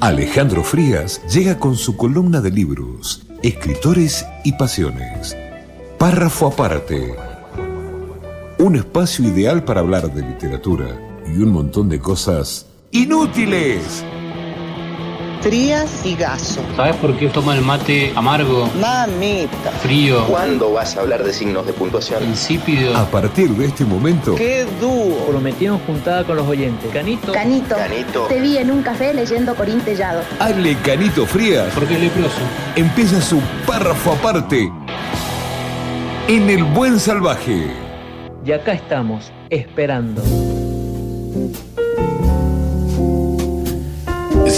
Alejandro Frías llega con su columna de libros, escritores y pasiones. Párrafo aparte. Un espacio ideal para hablar de literatura y un montón de cosas inútiles. Frías y Gaso. ¿Sabes por qué toma el mate amargo, Mamita. frío, ¿Cuándo vas a hablar de signos de puntuación? insípido? A partir de este momento, ¡Qué dúo! Prometimos juntada con los oyentes. Canito. Canito, Canito. te vi en un café leyendo Corín Tellado. Ale Canito Frías Porque es leproso. empieza su párrafo aparte en El Buen Salvaje. Y acá estamos, esperando.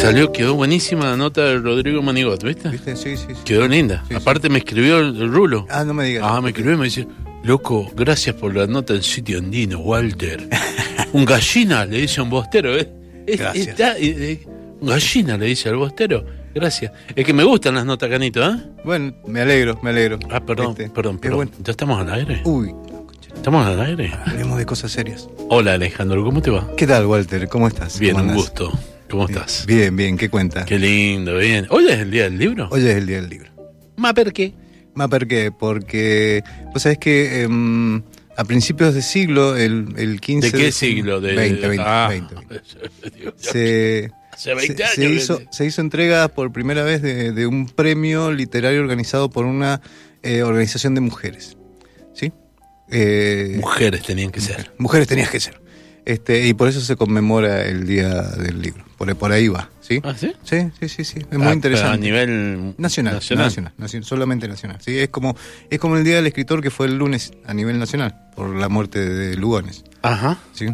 Salió, quedó buenísima la nota de Rodrigo Manigot, ¿viste? ¿Viste? Sí, sí, sí. Quedó linda. Sí, sí. Aparte me escribió el, el rulo. Ah, no me digas. Ah, me escribió y me dice, loco, gracias por la nota en sitio andino, Walter. un gallina, le dice a un bostero, ¿eh? Gracias. está- eh, eh, un gallina, le dice al bostero. Gracias. Es que me gustan las notas, Canito, ¿eh? Bueno, me alegro, me alegro. Ah, perdón, Este, perdón, perdón. bueno. ¿Ya estamos al aire? Uy, ¿Estamos al aire? hablemos de cosas serias. Hola, Alejandro, ¿cómo te va? ¿Qué tal, Walter? ¿Cómo estás? Bien, ¿Cómo un gusto. ¿Cómo estás? Bien, bien, ¿qué cuenta? Qué lindo, bien. ¿Hoy es el día del libro? Hoy es el día del libro. ¿Ma per qué? ¿Más por qué? Porque, vos sabés que em, a principios de siglo, el, el 15... ¿De qué siglo? De, 20, 20, Ah, 20, 20. Dios, Se, Hace 20 se- años. se que- hizo, se hizo entrega por primera vez de, de un premio literario organizado por una eh, organización de mujeres. ¿Sí? Eh, Mujeres tenían que ser. Mujeres tenías que ser. Este, y por eso se conmemora el Día del Libro. Por, por ahí va, ¿sí? ¿Ah, sí? Sí, sí, sí, sí. Es Ah, muy pero interesante. A nivel Nacional, nacional, nacional, solamente nacional. Sí, es como es como el Día del Escritor que fue el lunes a nivel nacional por la muerte de Lugones, Ajá. ¿sí?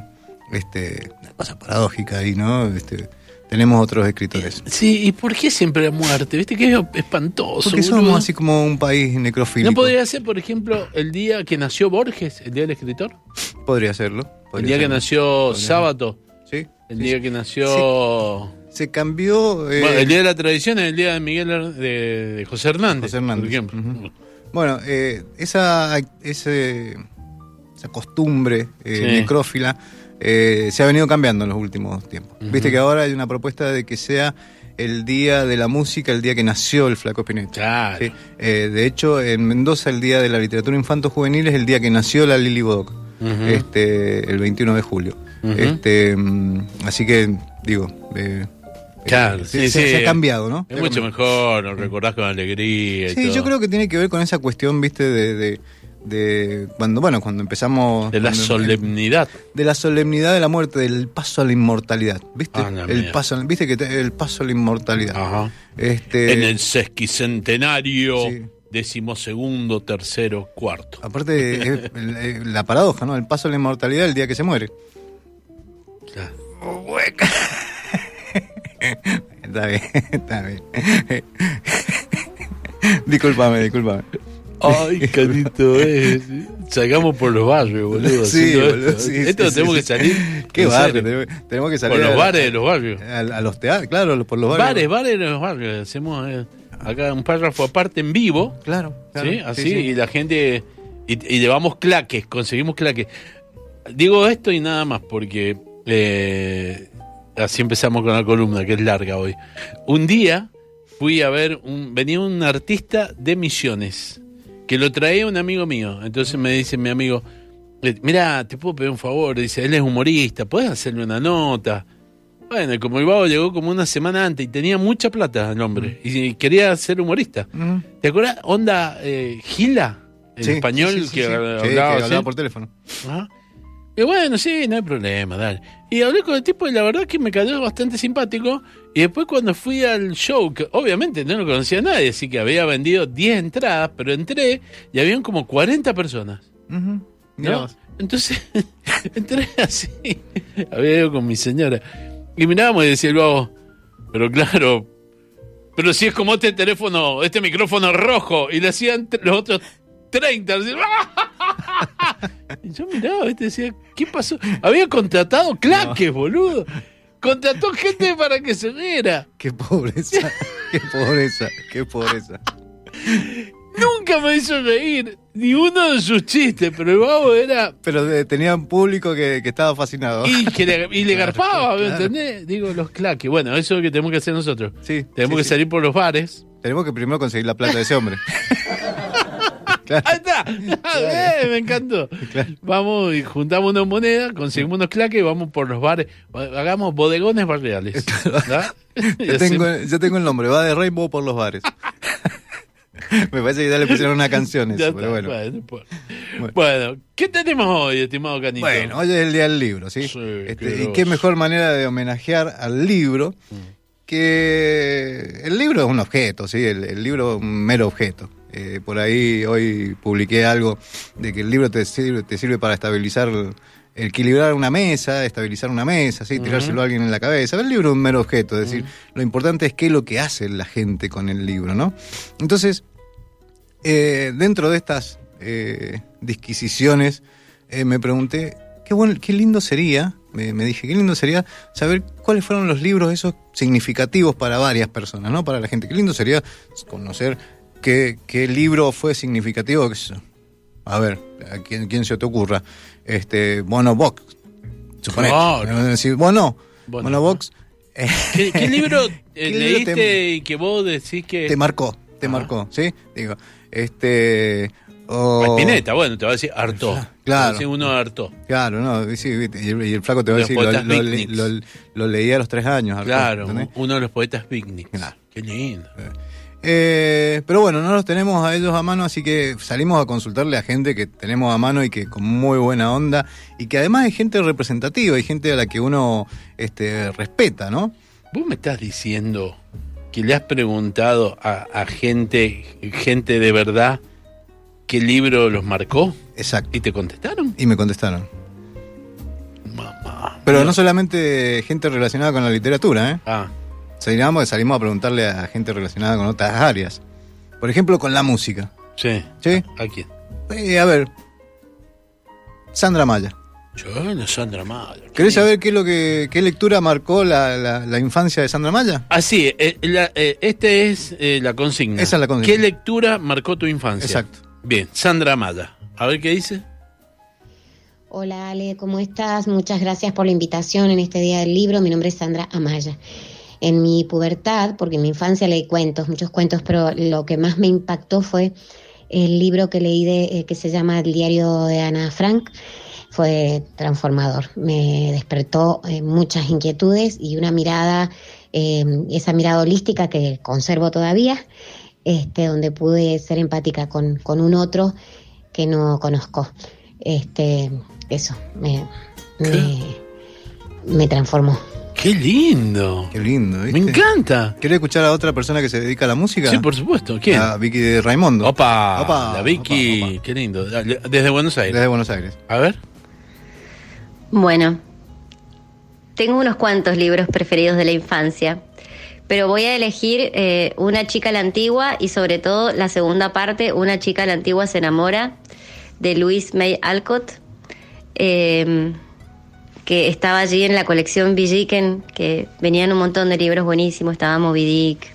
Este, una cosa paradójica ahí, ¿no? Este, tenemos otros escritores. Sí, ¿y por qué siempre la muerte? ¿Viste que es espantoso? Porque boludo? somos así como un país necrofílico. ¿No podría ser, por ejemplo, el día que nació Borges, el día del escritor? Podría serlo. El día que nació Sábato. Sí. El día que nació. Se cambió. eh, Bueno, el día de la tradición es el día de Miguel de, de José Hernández. José Hernández, Por ejemplo. Bueno, eh, esa, ese- esa costumbre eh, Sí. necrófila se ha venido cambiando en los últimos tiempos. Viste que ahora hay una propuesta de que sea el día de la música, el día que nació el Flaco Spinetta. Claro. Sí. Eh, de hecho, en Mendoza el día de la literatura infanto-juvenil es el día que nació la Lili Bodoc, Este, el 21 de julio. Este, mm, así que, digo... eh, Claro, se, sí, se- sí. se ha cambiado, ¿no? Es mucho mejor, lo recordás con alegría y Sí, todo. yo creo que tiene que ver con esa cuestión, viste, de, de, de cuando, bueno, cuando empezamos... De la cuando- solemnidad. de la solemnidad de la muerte, del paso a la inmortalidad, ¿viste? Ah, el mía. paso, ¿viste que te- el paso a la inmortalidad? Ajá. Este, en el sesquicentenario, Sí. Decimosegundo, tercero, cuarto. aparte es la paradoja, ¿no? El paso a la inmortalidad el día que se muere. Claro. Está bien, está bien. disculpame, disculpame. Ay, canito, eh. Salgamos por los barrios, boludo. Sí, boludo, esto. sí, Esto sí, lo tenemos sí, que salir. ¿Qué barrio? serio. Tenemos, que salir Por los a- bares de los barrios. a, a los teatros, claro, por los barrios. Bares, bares de los barrios. Hacemos eh, acá un párrafo aparte en vivo. Claro, claro. ¿sí? Así, sí, sí. y la gente. Y, y llevamos claques, conseguimos claques. Digo esto y nada más, porque eh, así empezamos con la columna, que es larga hoy. Un día fui a ver, un, venía un artista de Misiones, que lo traía un amigo mío. Entonces me dice mi amigo, eh, mira, te puedo pedir un favor. Dice, él es humorista, ¿puedes hacerle una nota? Bueno, como vago llegó como una semana antes y tenía mucha plata el hombre, y quería ser humorista. ¿Te acuerdas? Onda eh, Gila, el Sí, español sí, sí, sí, que hablaba, que por teléfono. Ajá. Y bueno, sí, no hay problema, dale. Y hablé con el tipo y la verdad que me cayó bastante simpático. Y después cuando fui al show, que obviamente no lo conocía a nadie, así que había vendido 10 entradas, pero entré y habían como 40 personas. ¿no? Entonces entré así, había ido con mi señora. Y mirábamos y decía el vago, pero claro, pero si es como este teléfono, este micrófono rojo, y le hacían los otros 30. así, y yo miraba, ¿viste? decía, ¿qué pasó? Había contratado claques, boludo. Contrató gente para que se viera. Qué pobreza, qué pobreza, qué pobreza. Nunca me hizo reír ni uno de sus chistes, pero el babo era. Pero eh, tenía un público que, que estaba fascinado. Y, que le, y le garpaba, ¿me entendés? Digo, los claques. Bueno, eso es lo que tenemos que hacer nosotros. Sí, Tenemos sí, que sí. salir por los bares. Tenemos que primero conseguir la plata de ese hombre. Claro. Ahí está. Eh, me encantó. Claro. Vamos y juntamos una moneda, conseguimos unos claques y vamos por los bares. Hagamos bodegones barriales. Yo tengo, yo tengo el nombre, va de Rainbow por los bares. Me parece que ya le pusieron una canción eso, pero bueno. bueno, pues. Bueno. Bueno, ¿qué tenemos hoy, estimado Canito? Bueno, hoy es el día del libro, ¿sí? Sí, Este, qué y qué mejor manera de homenajear al libro que el libro es un objeto, ¿sí? El, el libro es un mero objeto. Eh, por ahí hoy publiqué algo de que el libro te sirve, te sirve para estabilizar, equilibrar una mesa, estabilizar una mesa, ¿sí? tirárselo a alguien en la cabeza. El libro es un mero objeto, es decir, lo importante es qué es lo que hace la gente con el libro, ¿no? Entonces, eh, dentro de estas eh, disquisiciones, eh, me pregunté, qué, bueno, qué lindo sería, me, me dije, qué lindo sería saber cuáles fueron los libros esos significativos para varias personas, ¿no? Para la gente. Qué lindo sería conocer qué, qué libro fue significativo. A ver, a quién, quién se te ocurra. Este, Bono Box. Suponete. Claro. Bono, Bono. Bono Box. ¿Qué, qué libro eh, ¿Qué libro leíste te- y que vos decís que... te marcó, te Ah. marcó, ¿sí? Digo, este... o- Spinetta, bueno, te va a decir hartó. Claro. Te va a decir uno hartó. Claro, no, sí, y, el, y el flaco te va a decir, lo, lo, le- picnics. lo- lo leí a los tres años. Claro, ¿entendés? uno de los poetas picnics. Claro. Qué lindo. Eh, pero bueno, no los tenemos a ellos a mano, así que salimos a consultarle a gente que tenemos a mano y que con muy buena onda, y que además hay gente representativa, hay gente a la que uno este, respeta, ¿no? Vos me estás diciendo que le has preguntado a, a gente, gente de verdad, qué libro los marcó Exacto. y te contestaron. Y me contestaron. Mamá. Pero no solamente gente relacionada con la literatura, ¿eh? Ah, Salimos, salimos a preguntarle a gente relacionada con otras áreas. Por ejemplo, con la música. sí. ¿Sí? ¿A quién? Eh, a ver. Sandra Maya. Yo, no, Sandra Maya. ¿Querés saber qué es lo que qué lectura marcó la, la- la infancia de Sandra Maya? Ah, sí, eh, la- eh, este es eh, la consigna. Esa es la consigna. ¿Qué lectura marcó tu infancia? Exacto. Bien, Sandra Maya. A ver qué dice. Hola Ale, ¿cómo estás? Muchas gracias por la invitación en este Día del Libro. Mi nombre es Sandra Amaya. En mi pubertad, porque en mi infancia leí cuentos, muchos cuentos, pero lo que más me impactó fue el libro que leí de, eh, que se llama El diario de Ana Frank. Fue transformador. Me despertó eh, muchas inquietudes y una mirada, eh, esa mirada holística que conservo todavía, este, donde pude ser empática con, con un otro que no conozco. Este, eso, me, me, me transformó. Qué lindo. Qué lindo, ¿viste? Me encanta. ¿Querés escuchar a otra persona que se dedica a la música? Sí, por supuesto. ¿Quién? A Vicky de Raimundo. Opa, Opa, la Vicky. opa, opa. Qué lindo. Desde Buenos Aires. Desde Buenos Aires. A ver. Bueno, tengo unos cuantos libros preferidos de la infancia, pero voy a elegir eh, Una chica a la antigua y sobre todo la segunda parte, Una chica a la antigua se enamora, de Louise May Alcott, eh, que estaba allí en la colección Villiquen, que venían un montón de libros buenísimos, estaba Moby Dick.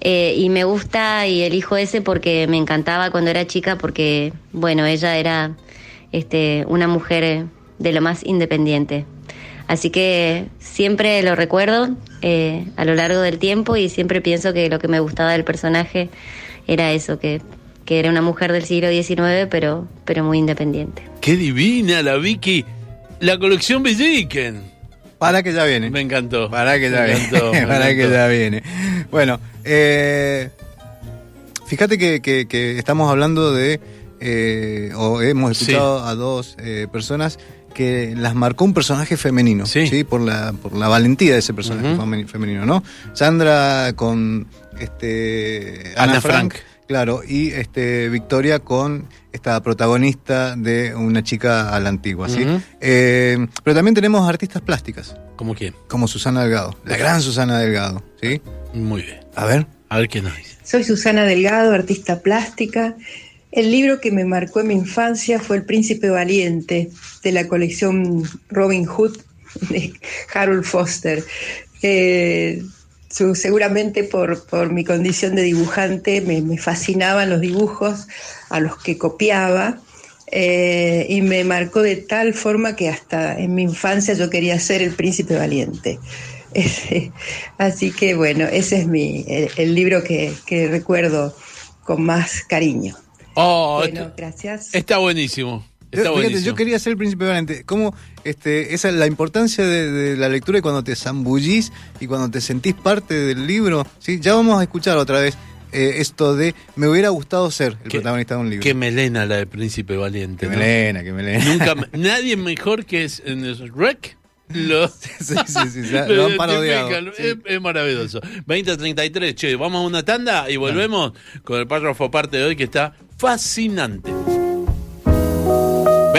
Eh, y me gusta y elijo ese porque me encantaba cuando era chica, porque, bueno, ella era este, una mujer de lo más independiente. Así que siempre lo recuerdo eh, a lo largo del tiempo y siempre pienso que lo que me gustaba del personaje era eso, que, que era una mujer del siglo XIX, pero, pero muy independiente. Qué divina la Vicky. La colección Villiquen. Para que ya viene. Me encantó. Para que ya Me viene. encantó, me Para que encantó. ya viene. Bueno, eh, fíjate que, que- que estamos hablando de, eh, o hemos Sí. escuchado a dos eh, personas que las marcó un personaje femenino, Sí. Por, la, por la valentía de ese personaje femenino, ¿no? Sandra con este, Ana, Ana Frank, Frank. claro, y este Victoria con esta protagonista de una chica a la antigua, ¿sí? Eh, pero también tenemos artistas plásticas ¿Cómo quién? como Susana Delgado, la gran Susana Delgado, ¿sí? Muy bien. A ver. A ver qué nos dice. Soy Susana Delgado, artista plástica. El libro que me marcó en mi infancia fue El Príncipe Valiente, de la colección Robin Hood de Harold Foster. Eh, seguramente por, por mi condición de dibujante me, fascinaban los dibujos a los que copiaba eh, y me marcó de tal forma que hasta en mi infancia yo quería ser el príncipe valiente. Así que bueno, ese es mi, el, el libro que, que recuerdo con más cariño. Oh, Bueno, está, gracias. está buenísimo. Está Yo- Fíjate, buenísimo. yo quería ser el príncipe valente. ¿Cómo este, esa es la importancia de, de la lectura y cuando te zambullís y cuando te sentís parte del libro? ¿sí? Ya vamos a escuchar otra vez eh, esto de me hubiera gustado ser el Qué- protagonista de un libro. Qué melena la de Príncipe Valiente. ¿no? melena, que melena. Nunca, nadie mejor que es en el Rec. Lo, sí, sí, sí, lo han parodiado. Es, es maravilloso. 2033, che, vamos a una tanda y volvemos con el párrafo parte de hoy que está fascinante.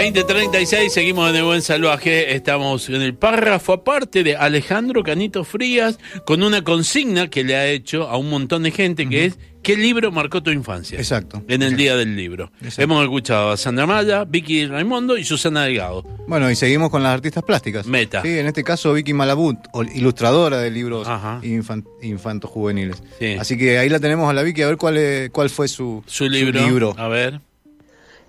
2036, seguimos en el buen salvaje. Estamos en el párrafo aparte de Alejandro Canito Frías con una consigna que le ha hecho a un montón de gente que es ¿qué libro marcó tu infancia? Exacto. En el día del libro. Hemos escuchado a Sandra Maya, Vicky Raimondo y Susana Delgado. Bueno, y seguimos con las artistas plásticas. Meta. Sí, en este caso Vicky Malabut, ilustradora de libros infan- infantos juveniles. Sí. Así que ahí la tenemos a la Vicky a ver cuál, es- cuál fue su, Su libro. libro. A ver.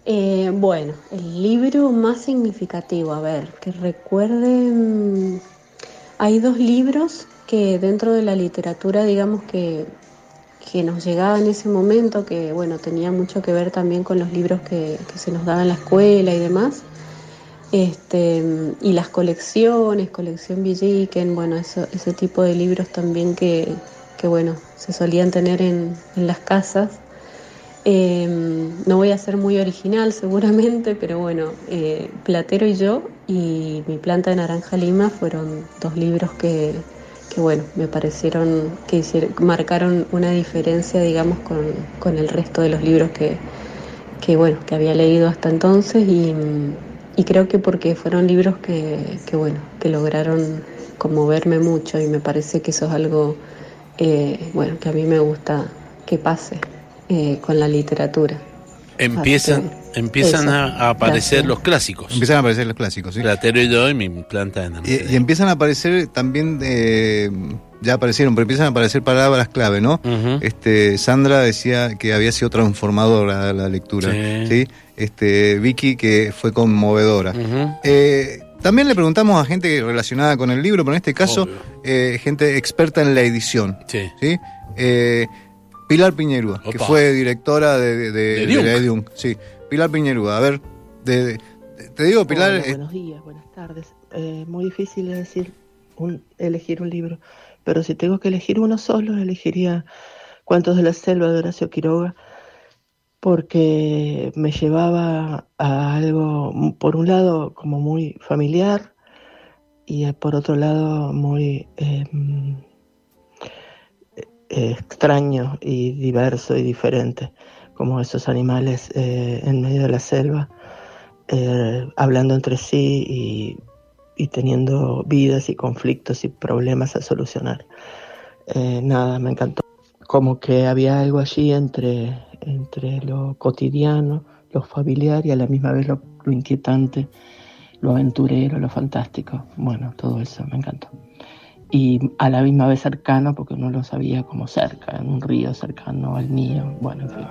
Eh, bueno, el libro más significativo, a ver, que recuerden, hay dos libros que dentro de la literatura, digamos que, que nos llegaba en ese momento, que bueno, tenía mucho que ver también con los libros que, que se nos daban en la escuela y demás. Este, y las colecciones, colección Villiquen, bueno, eso, ese tipo de libros también que, que bueno, se solían tener en, en las casas. Eh, no voy a ser muy original seguramente, pero bueno, eh, Platero y yo y Mi planta de naranja lima fueron dos libros que, que bueno, me parecieron que hicieron, marcaron una diferencia, digamos, con, con el resto de los libros que, que bueno, que había leído hasta entonces y, y creo que porque fueron libros que, que bueno, que lograron conmoverme mucho y me parece que eso es algo, eh, bueno, que a mí me gusta que pase eh, con la literatura. Empiezan, que, empiezan eso. a, a aparecer Gracias. los clásicos. Empiezan a aparecer los clásicos, ¿sí? Platero y yo y mi planta de Y, y empiezan a aparecer también, eh, ya aparecieron, pero empiezan a aparecer palabras clave, ¿no? Este, Sandra decía que había sido transformadora la lectura, Sí. ¿sí? Este, Vicky que fue conmovedora. Eh, también le preguntamos a gente relacionada con el libro, pero en este caso, eh, gente experta en la edición. Sí. ¿sí? Eh, Pilar Piñerúa, que fue directora de, de, Ediunk, Sí, Pilar Piñerúa. A ver, de- de- te digo, Pilar, Hola, eh, buenos días, buenas tardes. Eh, muy difícil es decir un, elegir un libro, pero si tengo que elegir uno solo, elegiría Cuentos de la Selva de Horacio Quiroga, porque me llevaba a algo, por un lado, como muy familiar y eh, por otro lado, muy eh, extraño y diverso y diferente, como esos animales eh, en medio de la selva eh, hablando entre sí y, y teniendo vidas y conflictos y problemas a solucionar. Eh, nada, me encantó. Como que había algo allí entre, entre lo cotidiano, lo familiar y a la misma vez lo, lo inquietante, lo aventurero, lo fantástico. Bueno, todo eso me encantó. Y a la misma vez cercano, porque no lo sabía como cerca, en un río cercano al mío. Bueno, en fin.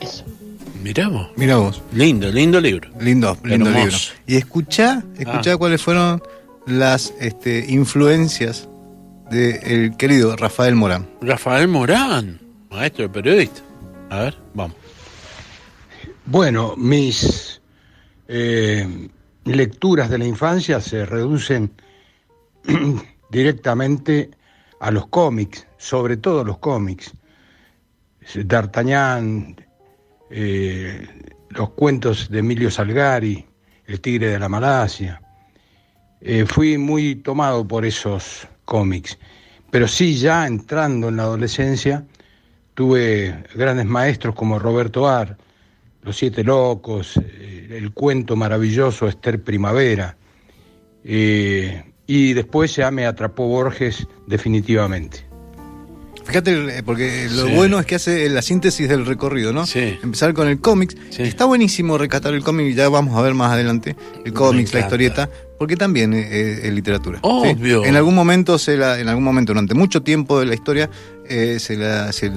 Eso. Mirá vos. mira vos, Lindo, lindo libro. lindo, lindo Hermoso. libro. Y escuchá, escuchá Ah. cuáles fueron las este, influencias del querido Rafael Morán. Rafael Morán, maestro de periodista. A ver, vamos. Bueno, mis eh, lecturas de la infancia se reducen directamente a los cómics, sobre todo los cómics. D'Artagnan, eh, los cuentos de Emilio Salgari, El Tigre de la Malasia. Eh, fui muy tomado por esos cómics, pero sí ya entrando en la adolescencia tuve grandes maestros como Roberto Ar, Los Siete Locos, eh, el cuento maravilloso Esther Primavera, y después ya me atrapó Borges definitivamente. Fíjate, eh, porque lo Sí. bueno es que hace la síntesis del recorrido, ¿no? Empezar con el cómics. Está buenísimo recatar el cómic, ya vamos a ver más adelante el cómics, la historieta, porque también es, es literatura. ¿sí? Obvio. En algún momento, se la, en algún momento, durante mucho tiempo de la historia, eh, se, la, se,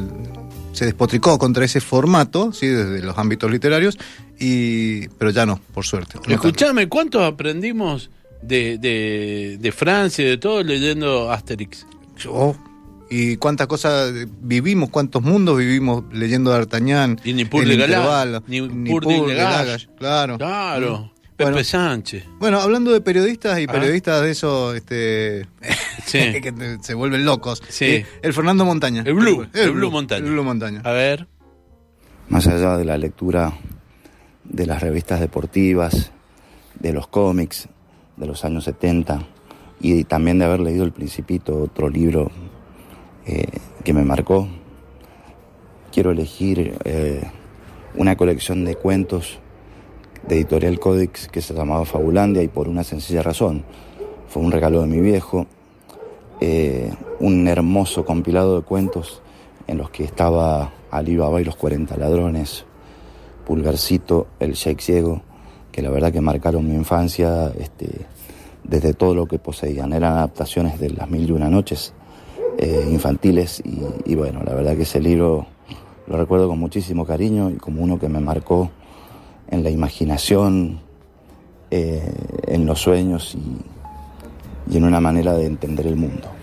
se despotricó contra ese formato, ¿sí? desde los ámbitos literarios, y, pero ya no, por suerte. Escuchame, ¿cuántos aprendimos de, de, de Francia y de todo leyendo Asterix? Yo, y cuántas cosas vivimos, cuántos mundos vivimos leyendo D'Artagnan. Y ni Pur el de Galá, ni ni Pur de Claro. Claro. Mm. Pepe Bueno. Sánchez. Bueno, hablando de periodistas y Ah. periodistas de esos este, Sí. que se vuelven locos. Sí. eh, El Fernando Montaña. El Blue, el Blue Montaña. El Blue Montaña. A ver. Más allá de la lectura de las revistas deportivas, de los cómics de los años 70 y también de haber leído El Principito, otro libro eh, que me marcó, quiero elegir eh, una colección de cuentos de Editorial Codex que se llamaba Fabulandia y por una sencilla razón. Fue un regalo de mi viejo, eh, un hermoso compilado de cuentos en los que estaba Ali Baba y los 40 ladrones, Pulgarcito, El Sheikh Ciego, que la verdad que marcaron mi infancia este, desde todo lo que poseían. Eran adaptaciones de Las Mil y Una Noches eh, infantiles y, bueno, la verdad que ese libro lo recuerdo con muchísimo cariño y como uno que me marcó en la imaginación, eh, en los sueños y en una manera de entender el mundo.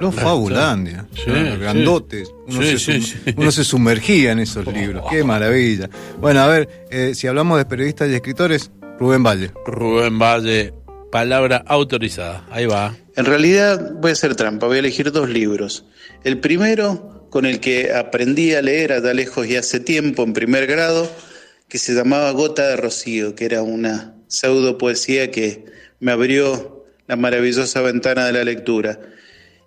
Los Fabulandia. Sí. Grandotes. Uno, Sí, se, sí, sum- sí. uno se sumergía en esos libros. Qué maravilla. Bueno, a ver, eh, si hablamos de periodistas y escritores, Rubén Valle. Rubén Valle, palabra autorizada. Ahí va. En realidad voy a hacer trampa, voy a elegir dos libros. El primero, con el que aprendí a leer allá lejos y hace tiempo, en primer grado, que se llamaba Gota de Rocío, que era una pseudo poesía que me abrió la maravillosa ventana de la lectura.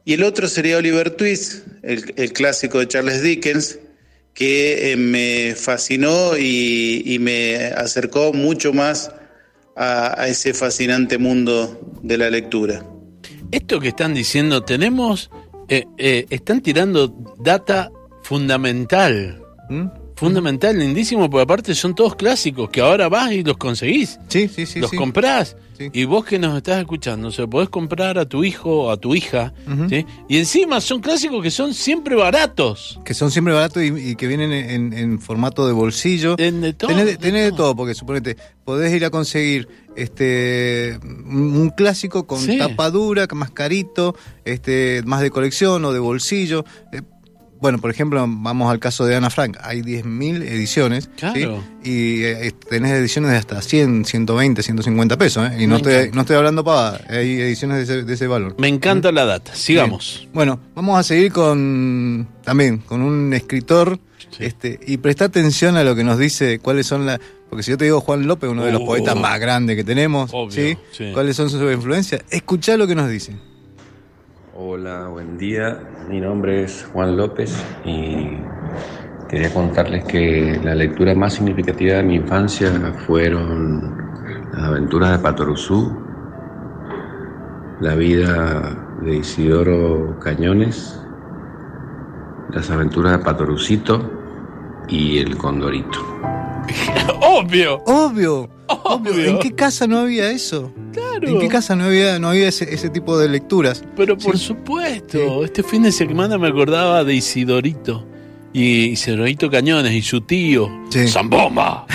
Y el otro sería Oliver Twist, el, clásico de Charles Dickens, que eh, me fascinó y, me acercó mucho más a- ese fascinante mundo de la lectura. Esto que están diciendo, tenemos, eh, eh, están tirando data fundamental. Fundamental, lindísimo, porque aparte son todos clásicos que ahora vas y los conseguís. Sí, sí, sí. los sí. comprás. Sí. Y vos que nos estás escuchando, se lo podés comprar a tu hijo o a tu hija. ¿sí? Y encima son clásicos que son siempre baratos. Que son siempre baratos y, y que vienen en, en formato de bolsillo. En de todo, tenés, de tenés de todo, porque suponete, podés ir a conseguir este un clásico con tapa dura, más carito, este, más de colección o de bolsillo. Eh, bueno, por ejemplo, vamos al caso de Ana Frank, hay 10.000 ediciones, ¿sí? Claro. Y eh, tenés ediciones de hasta 100, 120, 150 pesos, ¿eh? Y no estoy, no estoy hablando para hay ediciones de ese, de ese valor. Me encanta la data. Sigamos. Bien. Bueno, vamos a seguir con también con un escritor este y presta atención a lo que nos dice cuáles son las porque si yo te digo Juan López, uno de los Oh. poetas más grandes que tenemos, Obvio, ¿sí? sí. ¿Cuáles son sus influencias? Escuchá lo que nos dice. Hola, buen día. Mi nombre es Juan López y quería contarles que la lectura más significativa de mi infancia fueron las aventuras de Patoruzú, la vida de Isidoro Cañones, las aventuras de Patorucito y el Condorito. Obvio. Obvio, obvio. ¿En qué casa no había eso? Claro. ¿En qué casa no había no había ese, ese tipo de lecturas? Pero por supuesto, este fin de semana me acordaba de Isidorito. Y Isidorito Cañones y su tío. Sí. ¡Zambomba!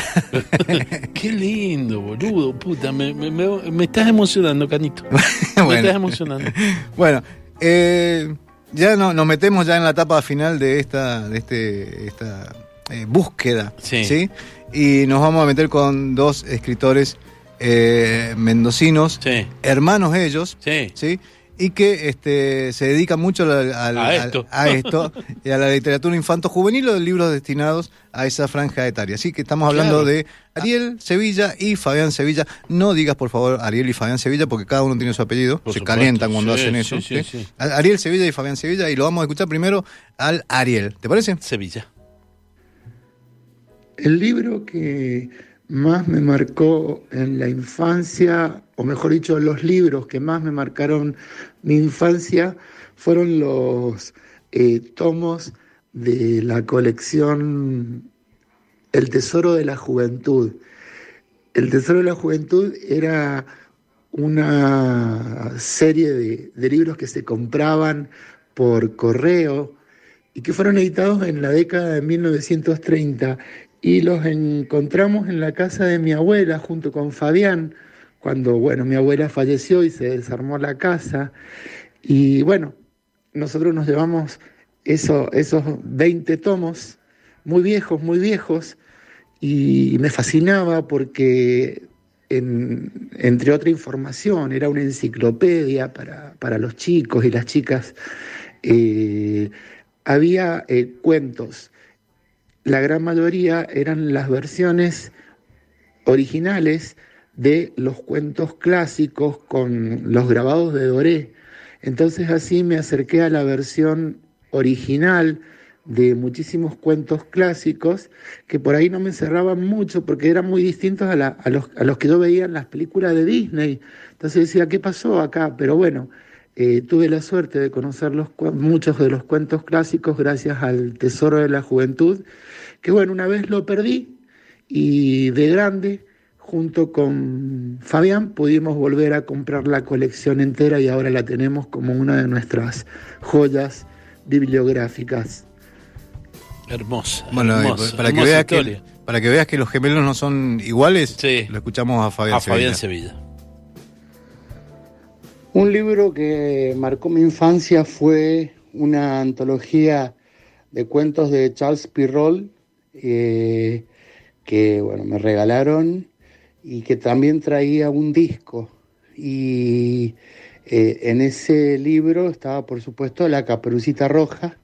Qué lindo, boludo. Puta, me, me- me- me estás emocionando, Canito. Me estás emocionando. Bueno, eh, ya no, nos metemos ya en la etapa final de esta, de este, esta eh, búsqueda, Sí. Y nos vamos a meter con dos escritores eh, mendocinos, hermanos ellos, sí. Y que este, se dedican mucho al- al- A esto. a esto y a la literatura infanto-juvenil o de libros destinados a esa franja etaria. Así que estamos hablando Claro. de Ariel Sevilla y Fabián Sevilla. No digas, por favor, Ariel y Fabián Sevilla, porque cada uno tiene su apellido. Por se supuesto. calientan cuando Sí, hacen sí, eso. sí, ¿sí? sí. Ariel Sevilla y Fabián Sevilla, y lo vamos a escuchar primero al Ariel. ¿Te parece? Sevilla. El libro que más me marcó en la infancia, o mejor dicho, los libros que más me marcaron mi infancia, fueron los eh, tomos de la colección El Tesoro de la Juventud. El Tesoro de la Juventud era una serie de, de libros que se compraban por correo y que fueron editados en la década de 1930 y los encontramos en la casa de mi abuela junto con Fabián, cuando bueno, mi abuela falleció y se desarmó la casa. Y bueno, nosotros nos llevamos eso, esos 20 tomos, muy viejos, muy viejos, y me fascinaba porque, en- entre otra información, era una enciclopedia para, para los chicos y las chicas. Eh, había eh, cuentos, la gran mayoría eran las versiones originales de los cuentos clásicos con los grabados de Doré. Entonces así me acerqué a la versión original de muchísimos cuentos clásicos que por ahí no me cerraban mucho porque eran muy distintos a, la- a los, a los que yo veía en las películas de Disney. Entonces decía, ¿qué pasó acá? Pero bueno, eh, tuve la suerte de conocer los, muchos de los cuentos clásicos gracias al Tesoro de la Juventud, que bueno, una vez lo perdí y de grande, junto con Fabián, pudimos volver a comprar la colección entera y ahora la tenemos como una de nuestras joyas bibliográficas. Hermosa. Bueno, hermosa, para, que hermosa veas historia. que, para que veas que los gemelos no son iguales, lo escuchamos a Fabián A Fabián Sevilla. Sevilla. Un libro que marcó mi infancia fue una antología de cuentos de Charles Pirrol eh, que bueno, me regalaron y que también traía un disco. Y eh, en ese libro estaba, por supuesto, La Caperucita Roja.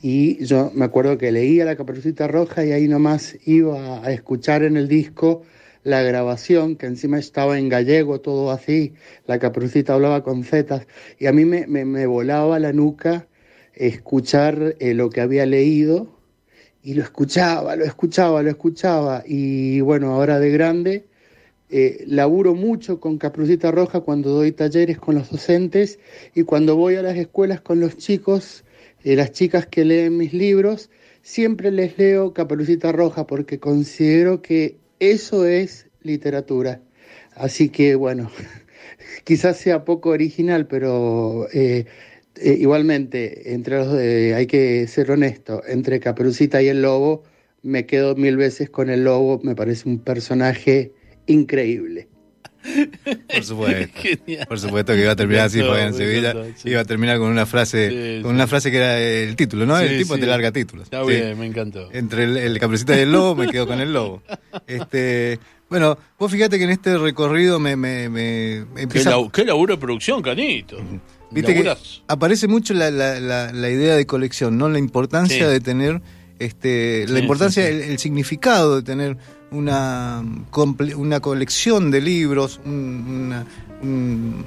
Y yo me acuerdo que leía La Caperucita Roja y ahí nomás iba a escuchar en el disco la grabación, que encima estaba en gallego, todo así, la caperucita hablaba con zetas, y a mí me, me, volaba la nuca escuchar eh, lo que había leído, y lo escuchaba, lo escuchaba, lo escuchaba, y bueno, ahora de grande, eh, laburo mucho con Caperucita Roja cuando doy talleres con los docentes, y cuando voy a las escuelas con los chicos, eh, las chicas que leen mis libros, siempre les leo Caperucita Roja porque considero que eso es literatura. Así que bueno, quizás sea poco original, pero eh, eh, igualmente, entre los de- hay que ser honesto, entre Caperucita y el lobo, me quedo mil veces con el lobo, me parece un personaje increíble. Por supuesto. Por supuesto que iba a terminar así, Fabián Sevilla. sí. Iba a terminar con una frase, Sí, con sí. una frase que era el título, ¿no? el tipo sí. te larga títulos. Está Sí. bien, me encantó. Entre el, el caperucita y el lobo me quedo con el lobo. Este, bueno, vos fíjate que en este recorrido me, me, me ¿Qué, empieza, qué laburo de producción, Canito. Viste que aparece mucho la, la, la, la idea de colección, ¿no? La importancia Sí. de tener, este, la importancia, sí. El, el significado de tener una, comple- una colección de libros, un, una- un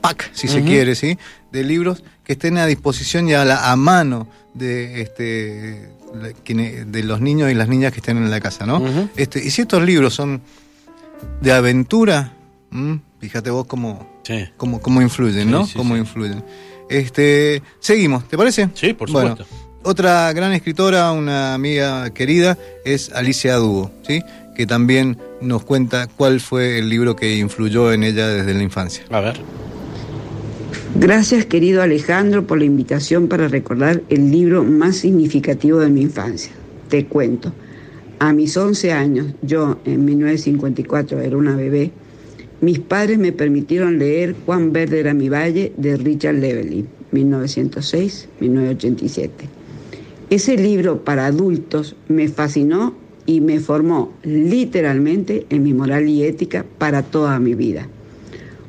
pack, si se quiere, ¿sí? De libros que estén a disposición y a, la, a mano de este de los niños y las niñas que estén en la casa, ¿no? este, y si estos libros son de aventura, fíjate vos cómo, cómo, cómo influyen, ¿no? Sí, sí, cómo influyen. Este, seguimos, ¿te parece? Sí, por Bueno, supuesto. otra gran escritora, una amiga querida, es Alicia Dugo, ¿sí? que también nos cuenta cuál fue el libro que influyó en ella desde la infancia. A ver. Gracias querido Alejandro por la invitación para recordar el libro más significativo de mi infancia. Te cuento, a mis 11 años, yo en 1954 era una bebé, mis padres me permitieron leer Juan Verde era mi valle de Richard Llewellyn, 1906-1987. Ese libro para adultos me fascinó y me formó literalmente en mi moral y ética para toda mi vida.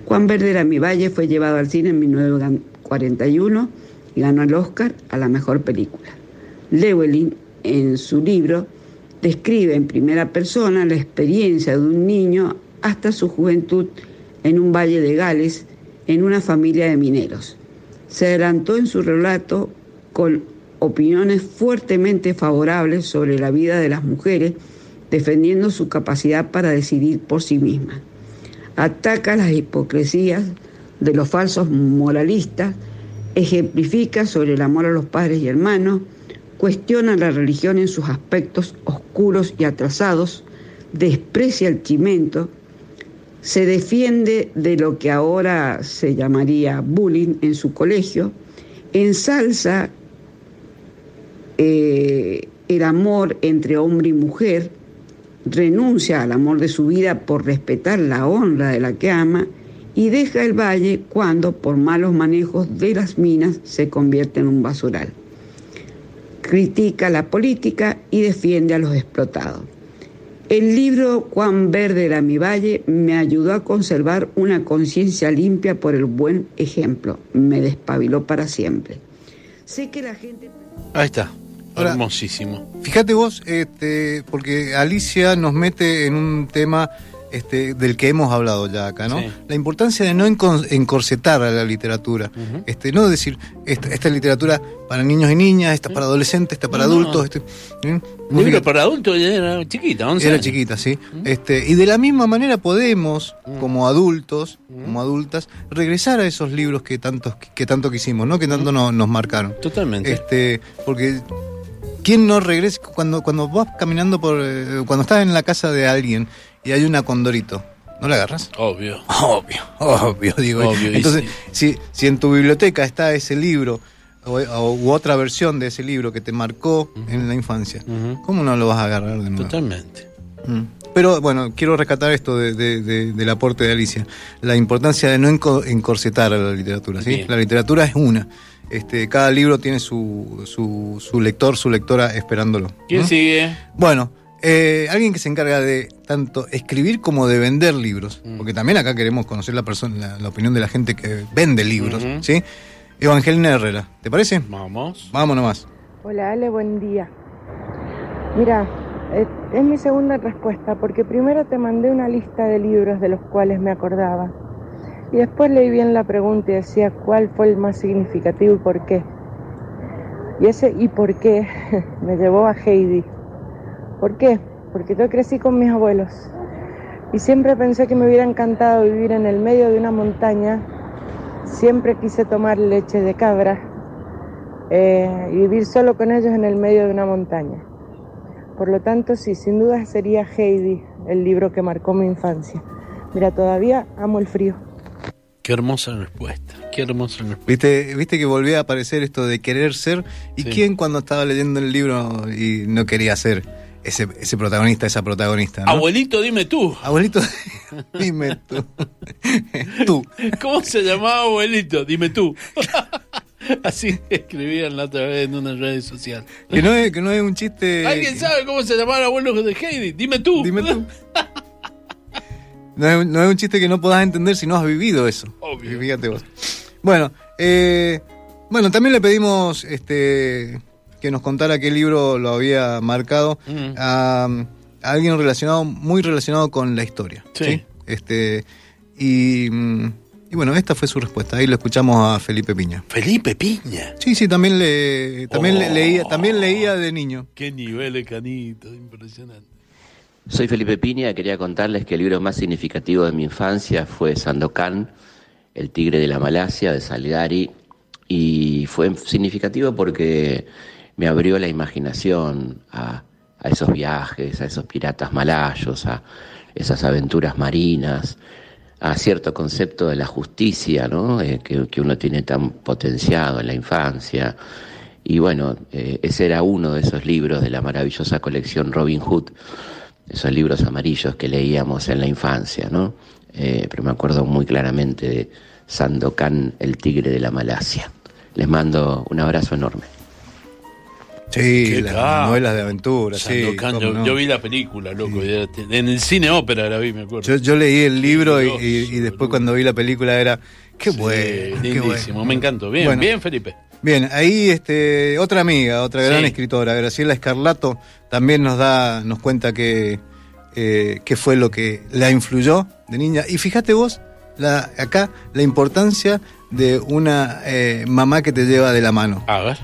Juan Verde era mi valle fue llevado al cine en 1941 y ganó el Oscar a la mejor película. Llewellyn, en su libro, describe en primera persona la experiencia de un niño hasta su juventud en un valle de Gales, en una familia de mineros. Se adelantó en su relato con opiniones fuertemente favorables sobre la vida de las mujeres, defendiendo su capacidad para decidir por sí mismas ataca las hipocresías de los falsos moralistas, ejemplifica sobre el amor a los padres y hermanos, cuestiona la religión en sus aspectos oscuros y atrasados, desprecia el chimento, Se defiende de lo que ahora se llamaría bullying en su colegio, ensalza eh, el amor entre hombre y mujer, renuncia al amor de su vida por respetar la honra de la que ama y deja el valle cuando por malos manejos de las minas se convierte en un basural. Critica la política y defiende a los explotados. El libro Juan Verde era mi valle me ayudó a conservar una conciencia limpia por el buen ejemplo. Me despabiló para siempre. Sé que la gente... Ahí está. Ahora, Hermosísimo. Fíjate vos, este, porque Alicia nos mete en un tema este, del que hemos hablado ya acá, ¿no? Sí. La importancia de no encorsetar a la literatura. este, no decir, esta, esta es literatura para niños y niñas, esta para adolescentes, esta para No, no. adultos. Este, ¿eh? Libro para adultos era chiquita, 11 Era años. chiquita, sí. Este, y de la misma manera podemos, como adultos, como adultas, regresar a esos libros que tanto, que tanto quisimos, ¿no? Que tanto no- nos marcaron. Totalmente. Este, porque ¿quién no regresa cuando cuando vas caminando por eh, cuando estás en la casa de alguien y hay una condorito? ¿No la agarras? Obvio. Obvio, obvio, digo. Obvio, Entonces, sí. si, si en tu biblioteca está ese libro o, o- u otra versión de ese libro que te marcó en la infancia, ¿cómo no lo vas a agarrar de nuevo? Totalmente. Mm. Pero bueno, quiero rescatar esto de- de- de- del aporte de Alicia, la importancia de no enco- encorsetar a la literatura. ¿sí? Bien. La literatura es una. Este, cada libro tiene su, su, su lector, su lectora esperándolo. ¿Quién ¿no? sigue? Bueno, eh, alguien que se encarga de tanto escribir como de vender libros, Mm. porque también acá queremos conocer la, persona, la, la opinión de la gente que vende libros, Ujú. ¿sí? Evangelina Herrera, ¿te parece? Vamos. Vamos nomás. Hola Ale, buen día. Mira, eh, es mi segunda respuesta porque primero te mandé una lista de libros de los cuales me acordaba y después leí bien la pregunta y decía cuál fue el más significativo y por qué. Y ese y por qué me llevó a Heidi. ¿Por qué? Porque yo crecí con mis abuelos y siempre pensé que me hubiera encantado vivir en el medio de una montaña. Siempre quise tomar leche de cabra eh, y vivir solo con ellos en el medio de una montaña. Por lo tanto, sí, sin duda sería Heidi el libro que marcó mi infancia. Mira, todavía amo el frío. Qué hermosa respuesta. Qué hermosa respuesta. ¿Viste, viste que volvía a aparecer esto de querer ser. ¿Y Sí. quién cuando estaba leyendo el libro y no quería ser ese, ese protagonista, esa protagonista? ¿no? Abuelito, dime tú. Abuelito, dime tú. tú. ¿Cómo se llamaba abuelito? Dime tú. Así escribían la otra vez en una red social. Que no es, que no es un chiste. ¿Alguien sabe cómo se llamaba el abuelo de Heidi? Dime tú. Dime tú. No es, no es un chiste que no podás entender si no has vivido eso. Obvio. Fíjate vos. Bueno, eh, bueno, también le pedimos este que nos contara qué libro lo había marcado Mm. a, a alguien relacionado, muy relacionado con la historia. Sí. Este, y, mm, y bueno, esta fue su respuesta. Ahí lo escuchamos a Felipe Piña. Felipe Piña. Sí, sí, también le, también le- Oh. leía, también leía de niño. Qué nivel de canito, impresionante. Soy Felipe Piña, quería contarles que el libro más significativo de mi infancia fue Sandokan, El tigre de la Malasia, de Salgari, y fue significativo porque me abrió la imaginación a, esos viajes, a esos piratas malayos, a esas aventuras marinas, a cierto concepto de la justicia, ¿no? Eh, que, que uno tiene tan potenciado en la infancia. Y bueno, eh, ese era uno de esos libros de la maravillosa colección Robin Hood, esos libros amarillos que leíamos en la infancia, ¿no? Eh, pero me acuerdo muy claramente de Sandokan, el tigre de la Malasia. Les mando un abrazo enorme. Sí, Qué las capo. novelas de aventura, sí. Sandokan, cómo yo, no. yo vi la película, loco. y era- En el cine ópera la vi, me acuerdo. Yo, yo leí el libro y, y- y después cuando vi la película era qué bueno, qué Lindísimo, bueno. me encantó. Bien, Bueno. bien, Felipe. Bien, ahí este otra amiga, otra gran Sí. escritora, Graciela Escarlato, también nos da, nos cuenta que eh, qué fue lo que la influyó de niña. Y fíjate vos, la, acá la importancia de una eh, mamá que te lleva de la mano. A ver.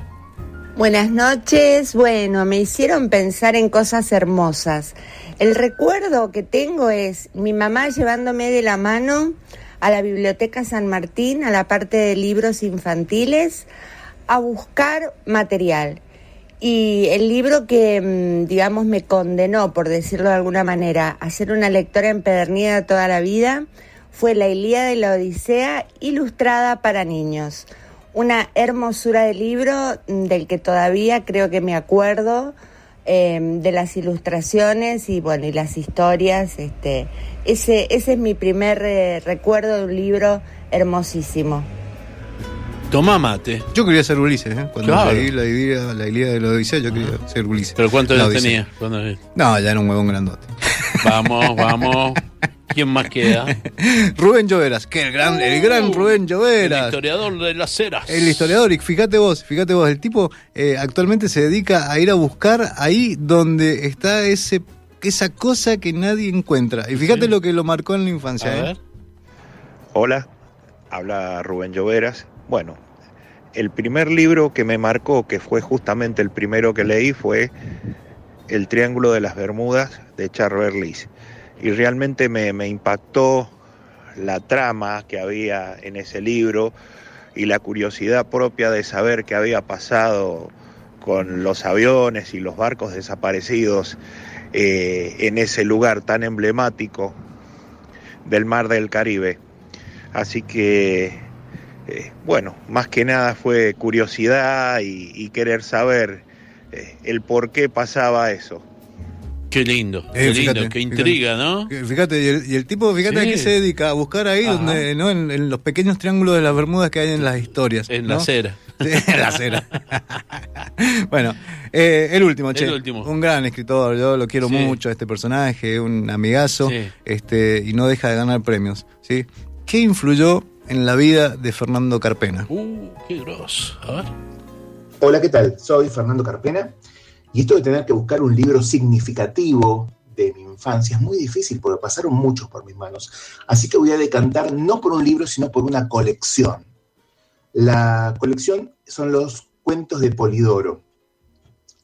Buenas noches. Bueno, me hicieron pensar en cosas hermosas. El recuerdo que tengo es mi mamá llevándome de la mano a la Biblioteca San Martín, a la parte de libros infantiles, a buscar material. Y el libro que, mm, digamos, me condenó, por decirlo de alguna manera, a ser una lectora empedernida toda la vida fue La Ilíada y la Odisea, ilustrada para niños. Una hermosura de libro mm, del que todavía creo que me acuerdo eh, de las ilustraciones y bueno y las historias. Este, ese, ese es mi primer eh, recuerdo de un libro hermosísimo. Tomá mate. Yo quería ser Ulises, ¿eh? Cuando Claro. leí la idea, la idea de la Odisea, yo quería ser Ulises. ¿Pero cuántos años tenía? cuando- No, ya era un huevón grandote. Vamos, vamos. ¿Quién más queda? Rubén Lloveras, que el gran, el gran Rubén El Lloveras. historiador de las ceras. El historiador, y fíjate vos, fíjate vos, el tipo eh, actualmente se dedica a ir a buscar ahí donde está ese esa cosa que nadie encuentra. Y fíjate lo que lo marcó en la infancia. A ¿eh? ver. Hola, habla Rubén Lloveras. Bueno, el primer libro que me marcó, que fue justamente el primero que leí, fue El Triángulo de las Bermudas de Charles Berlis. Y realmente me, me impactó la trama que había en ese libro y la curiosidad propia de saber qué había pasado con los aviones y los barcos desaparecidos eh, en ese lugar tan emblemático del mar del Caribe. Así que, eh, bueno, más que nada fue curiosidad y, querer saber eh, el por qué pasaba eso. Qué lindo, Eh, qué fíjate, lindo, qué fíjate. intriga, ¿no? Fíjate, y el, y el tipo, fíjate Sí. a qué se dedica, a buscar ahí Ajá. donde, ¿no? En, en los pequeños triángulos de las Bermudas que hay en las historias. En ¿no? la acera. Sí, en la acera. bueno, eh, el último, che. El último. Un gran escritor, yo lo quiero Sí. mucho, este personaje, un amigazo, Sí. este, y no deja de ganar premios, ¿sí? ¿Qué influyó en la vida de Fernando Carpena? Uh, qué grosso. A ver. Hola, ¿qué tal? Soy Fernando Carpena y esto de tener que buscar un libro significativo de mi infancia es muy difícil porque pasaron muchos por mis manos. Así que voy a decantar no por un libro, sino por una colección. La colección son los cuentos de Polidoro,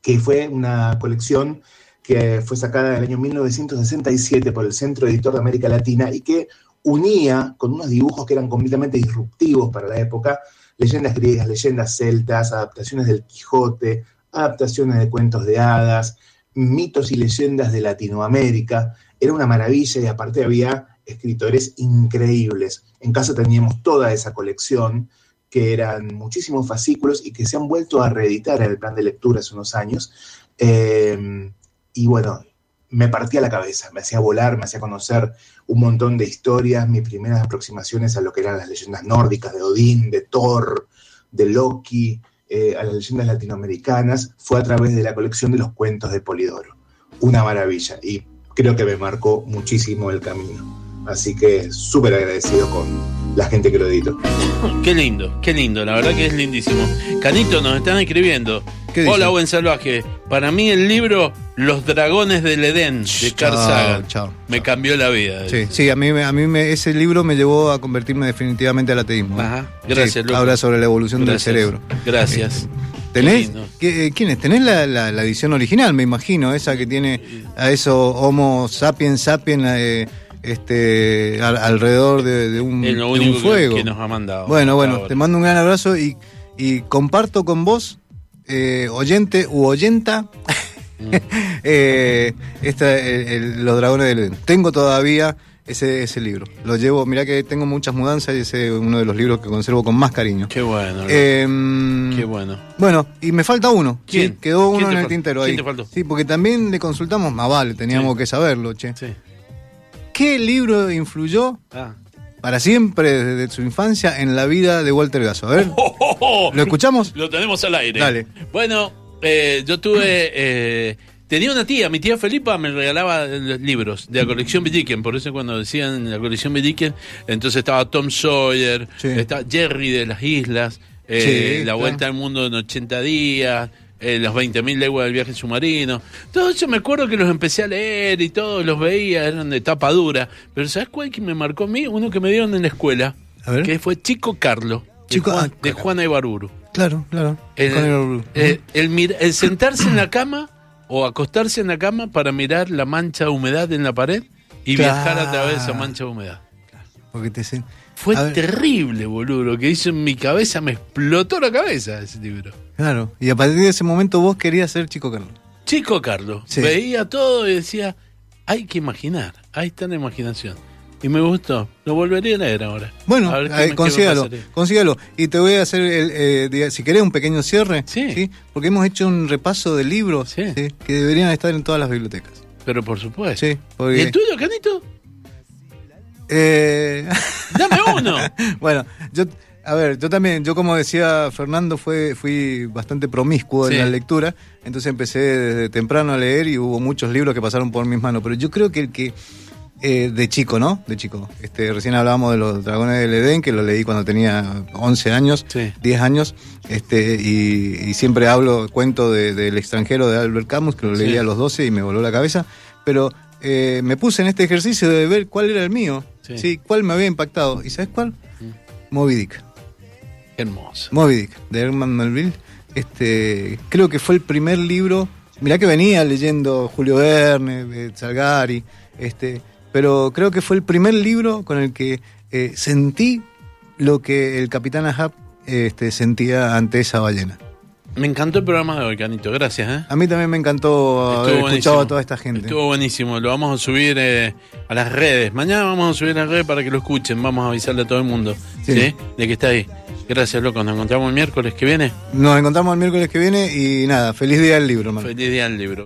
que fue una colección que fue sacada en el año 1967 por el Centro Editor de América Latina y que unía con unos dibujos que eran completamente disruptivos para la época, leyendas griegas, leyendas celtas, adaptaciones del Quijote, adaptaciones de cuentos de hadas, mitos y leyendas de Latinoamérica. Era una maravilla y aparte había escritores increíbles. En casa teníamos toda esa colección, que eran muchísimos fascículos y que se han vuelto a reeditar en el plan de lectura hace unos años. Eh, y bueno, me partía la cabeza, me hacía volar, me hacía conocer un montón de historias, mis primeras aproximaciones a lo que eran las leyendas nórdicas de Odín, de Thor, de Loki, eh, a las leyendas latinoamericanas, fue a través de la colección de los cuentos de Polidoro. Una maravilla y creo que me marcó muchísimo el camino. Así que súper agradecido con la gente que lo editó. Qué lindo, qué lindo, la verdad que es lindísimo. Canito, nos están escribiendo. ¿Qué Hola, buen salvaje. Para mí el libro Los Dragones del Edén de Carl Chao, Sagan chao, me cambió la vida. Sí, sí, a mí, a mí me- ese libro me llevó a convertirme definitivamente al ateísmo. Ajá, gracias, Sí, habla sobre la evolución Gracias. del cerebro. Gracias. ¿Tenés? lindo. ¿Qué- eh, ¿Quién es? ¿Tenés la, la- la edición original, me imagino? Esa que tiene a eso Homo sapiens sapiens eh, este, al- alrededor de, de un, Es lo de un único que- fuego. que nos ha mandado. Bueno, bueno, Ahora. te mando un gran abrazo y, y comparto con vos, eh, oyente u oyenta, Mm. eh, esta, el- el- Los Dragones del Edén. Tengo todavía ese, ese libro. Lo llevo, mirá que tengo muchas mudanzas y ese es uno de los libros que conservo con más cariño. Qué bueno. Em, Qué bueno. bueno, y me falta uno. ¿Quién? Sí, quedó ¿Quién uno en el tintero ¿Quién ahí. te faltó? Sí, porque también le consultamos, más vale, teníamos Sí. que saberlo, che. Sí. ¿Qué libro influyó Ah. Para siempre desde su infancia en la vida de Walter Gasso? A ver, ¿lo escuchamos? Lo tenemos al aire. Dale. Bueno, eh, yo tuve. eh, tenía una tía, mi tía Felipa me regalaba los libros de la colección Villiquen. Por eso cuando decían la colección Villiquen, entonces estaba Tom Sawyer, estaba Jerry de las Islas, eh, Sí, La. Vuelta al Mundo en 80 días. Eh, los 20.000 leguas del viaje submarino. Todo eso me acuerdo que los empecé a leer y todos los veía, eran de tapa dura. Pero ¿sabes cuál que me marcó a mí? Uno que me dieron en la escuela, que fue Chico Carlo, de, Chico- Juan- ah, de Juana Ibarburu. Claro, claro. El, el- eh, el mir- el sentarse en la cama o acostarse en la cama para mirar la mancha de humedad en la pared y Claro. viajar a través de esa mancha de humedad. Porque te Fue terrible, boludo. Lo que hizo en mi cabeza me explotó la cabeza ese libro. Claro. Y a partir de ese momento vos querías ser Chico Carlos. Chico Carlos. Sí. Veía todo y decía, hay que imaginar. Ahí está la imaginación. Y me gustó. Lo volvería a leer ahora. Bueno, A ver qué eh, consígalo, consígalo. Y te voy a hacer, el, eh, si querés, un pequeño cierre. Sí. Porque hemos hecho un repaso de libros ¿sí? que deberían estar en todas las bibliotecas. Pero por supuesto. Sí, porque... ¿Y el tuyo, Canito? Eh... Dame uno. bueno, yo, a ver, yo también, yo como decía Fernando, fue, fui bastante promiscuo Sí. en la lectura, entonces empecé desde temprano a leer y hubo muchos libros que pasaron por mis manos, pero yo creo que el que, eh, de chico, ¿no? De chico. Este, recién hablábamos de los Dragones del Edén, que lo leí cuando tenía 11 años, 10 años, este, y, y siempre hablo, cuento de- del extranjero de Albert Camus, que lo leí Sí. a los 12 y me voló la cabeza, pero eh, me puse en este ejercicio de ver cuál era el mío, Sí. sí. cuál me había impactado. ¿Y sabes cuál? Moby Dick. Hermoso. Moby Dick, de Herman Melville. Este, creo que fue el primer libro. Mirá que venía leyendo Julio Verne, Salgari, este, pero creo que fue el primer libro con el que eh, sentí lo que el capitán Ahab este, sentía ante esa ballena. Me encantó el programa de hoy, Canito. Gracias, ¿eh? A mí también me encantó haber escuchado a toda esta gente. Estuvo buenísimo. Lo vamos a subir eh, a las redes. Mañana vamos a subir a las redes para que lo escuchen. Vamos a avisarle a todo el mundo. Sí. ¿sí? De que está ahí. Gracias, loco. Nos encontramos el miércoles que viene. Nos encontramos el miércoles que viene y nada, feliz día del libro, hermano. Feliz día del libro.